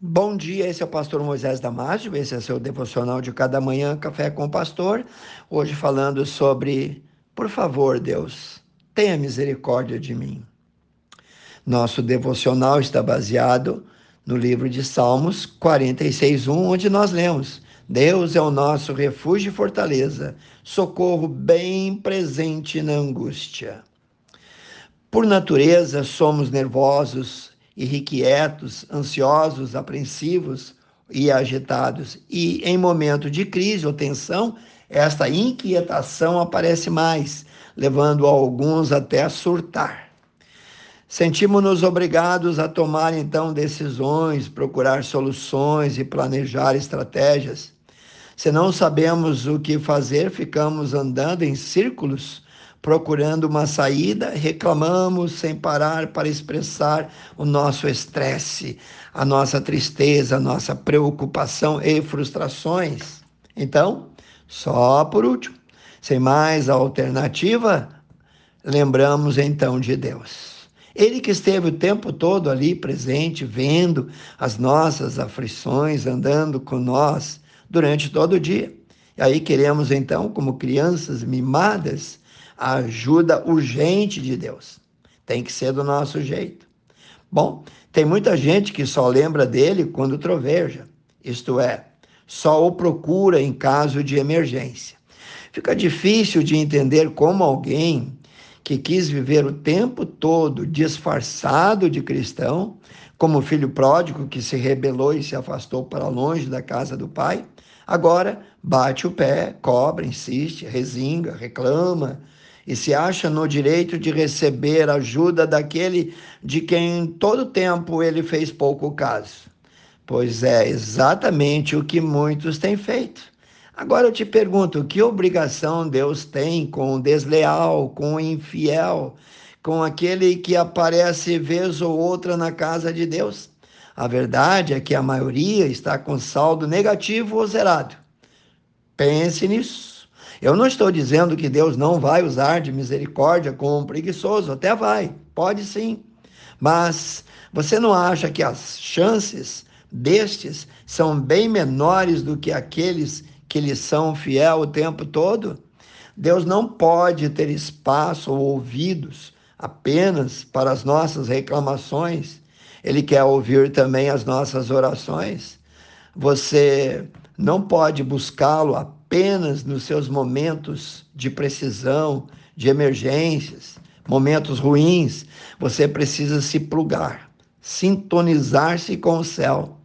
Bom dia, esse é o pastor Moisés Damásio, esse é seu devocional de cada manhã, Café com o Pastor. Hoje falando sobre, por favor, Deus, tenha misericórdia de mim. Nosso devocional está baseado no livro de Salmos 46:1, onde nós lemos: Deus é o nosso refúgio e fortaleza, socorro bem presente na angústia. Por natureza, somos nervosos, irrequietos, ansiosos, apreensivos e agitados. E em momento de crise ou tensão, esta inquietação aparece mais, levando alguns até a surtar. Sentimos-nos obrigados a tomar então decisões, procurar soluções e planejar estratégias. Se não sabemos o que fazer, ficamos andando em círculos procurando uma saída, reclamamos sem parar para expressar o nosso estresse, a nossa tristeza, a nossa preocupação e frustrações. Então, só por último, sem mais alternativa, lembramos então de Deus. Ele que esteve o tempo todo ali presente, vendo as nossas aflições, andando com nós durante todo o dia. E aí queremos então, como crianças mimadas, a ajuda urgente de Deus. Tem que ser do nosso jeito. Bom, tem muita gente que só lembra dele quando troveja, isto é, só o procura em caso de emergência. Fica difícil de entender como alguém que quis viver o tempo todo disfarçado de cristão, como filho pródigo que se rebelou e se afastou para longe da casa do pai, agora bate o pé, cobra, insiste, resinga, reclama, e se acha no direito de receber ajuda daquele de quem em todo tempo ele fez pouco caso. Pois é exatamente o que muitos têm feito. Agora eu te pergunto: que obrigação Deus tem com o desleal, com o infiel, com aquele que aparece vez ou outra na casa de Deus? A verdade é que a maioria está com saldo negativo ou zerado. Pense nisso. Eu não estou dizendo que Deus não vai usar de misericórdia com um preguiçoso, até vai, pode sim. Mas você não acha que as chances destes são bem menores do que aqueles que lhe são fiel o tempo todo? Deus não pode ter espaço ou ouvidos apenas para as nossas reclamações. Ele quer ouvir também as nossas orações. Você não pode buscá-lo apenas nos seus momentos de precisão, de emergências, momentos ruins. Você precisa se plugar, sintonizar-se com o céu.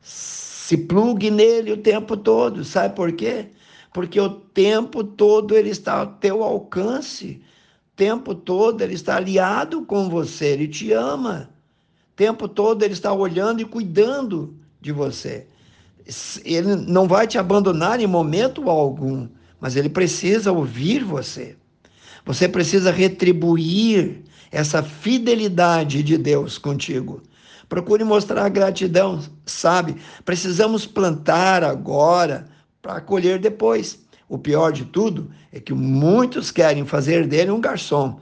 Se plugue nele o tempo todo. Sabe por quê? Porque o tempo todo ele está ao teu alcance. O tempo todo ele está aliado com você, ele te ama. O tempo todo ele está olhando e cuidando de você ele não vai te abandonar em momento algum, mas ele precisa ouvir você. Você precisa retribuir essa fidelidade de Deus contigo. Procure mostrar gratidão, sabe? Precisamos plantar agora para colher depois. O pior de tudo é que muitos querem fazer dele um garçom.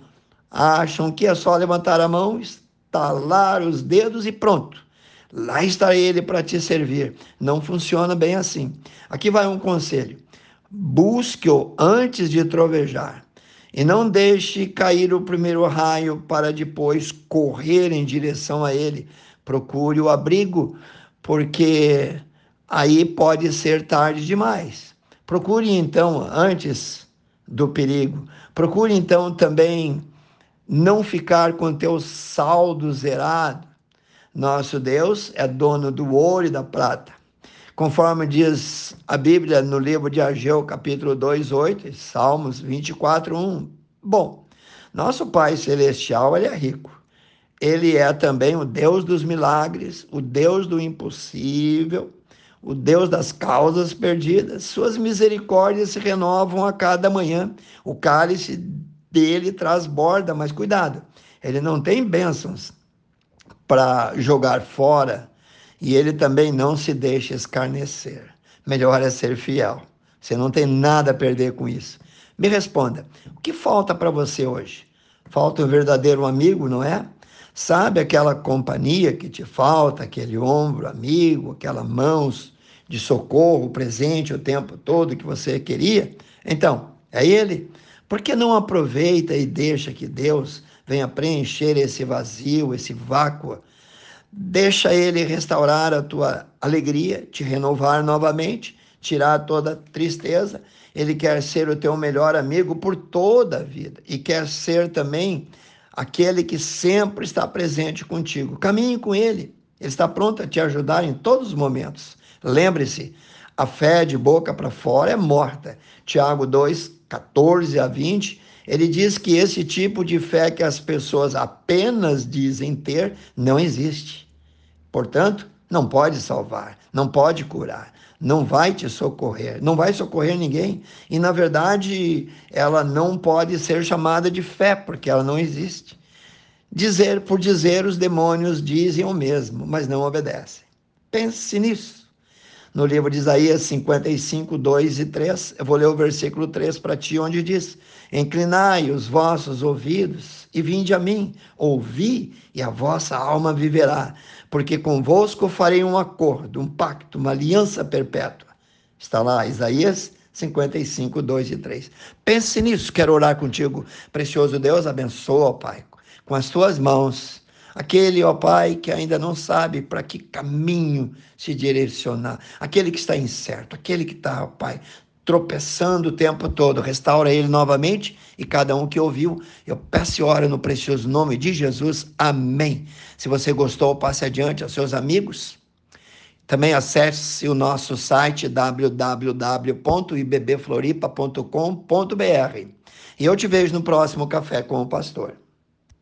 Acham que é só levantar a mão, estalar os dedos e pronto lá está ele para te servir. Não funciona bem assim. Aqui vai um conselho: busque-o antes de trovejar. E não deixe cair o primeiro raio para depois correr em direção a ele. Procure o abrigo, porque aí pode ser tarde demais. Procure então antes do perigo. Procure então também não ficar com teu saldo zerado nosso Deus é dono do ouro e da prata. Conforme diz a Bíblia no livro de Ageu, capítulo 2, 8, e Salmos 24, 1. Bom, nosso Pai Celestial, ele é rico. Ele é também o Deus dos milagres, o Deus do impossível, o Deus das causas perdidas. Suas misericórdias se renovam a cada manhã. O cálice dele transborda, mas cuidado, ele não tem bênçãos para jogar fora e ele também não se deixa escarnecer. Melhor é ser fiel. Você não tem nada a perder com isso. Me responda: o que falta para você hoje? Falta um verdadeiro amigo, não é? Sabe aquela companhia que te falta, aquele ombro amigo, aquela mãos de socorro presente o tempo todo que você queria? Então, é ele. Por que não aproveita e deixa que Deus venha preencher esse vazio, esse vácuo? Deixa ele restaurar a tua alegria, te renovar novamente, tirar toda tristeza. Ele quer ser o teu melhor amigo por toda a vida e quer ser também aquele que sempre está presente contigo. Caminhe com ele. Ele está pronto a te ajudar em todos os momentos. Lembre-se, a fé de boca para fora é morta. Tiago 2, 14 a 20, ele diz que esse tipo de fé que as pessoas apenas dizem ter não existe. Portanto, não pode salvar, não pode curar, não vai te socorrer, não vai socorrer ninguém. E, na verdade, ela não pode ser chamada de fé, porque ela não existe. Dizer por dizer, os demônios dizem o mesmo, mas não obedecem. Pense nisso no livro de Isaías 55, 2 e 3. Eu vou ler o versículo 3 para ti, onde diz: Inclinai os vossos ouvidos e vinde a mim, ouvi e a vossa alma viverá, porque convosco farei um acordo, um pacto, uma aliança perpétua. Está lá, Isaías 55, 2 e 3. Pense nisso, quero orar contigo. Precioso Deus, abençoa, Pai, com as tuas mãos Aquele, ó Pai, que ainda não sabe para que caminho se direcionar. Aquele que está incerto, aquele que está, ó Pai, tropeçando o tempo todo. Restaura ele novamente e cada um que ouviu, eu peço e oro no precioso nome de Jesus. Amém. Se você gostou, passe adiante aos seus amigos. Também acesse o nosso site www.ibbfloripa.com.br. E eu te vejo no próximo Café com o Pastor.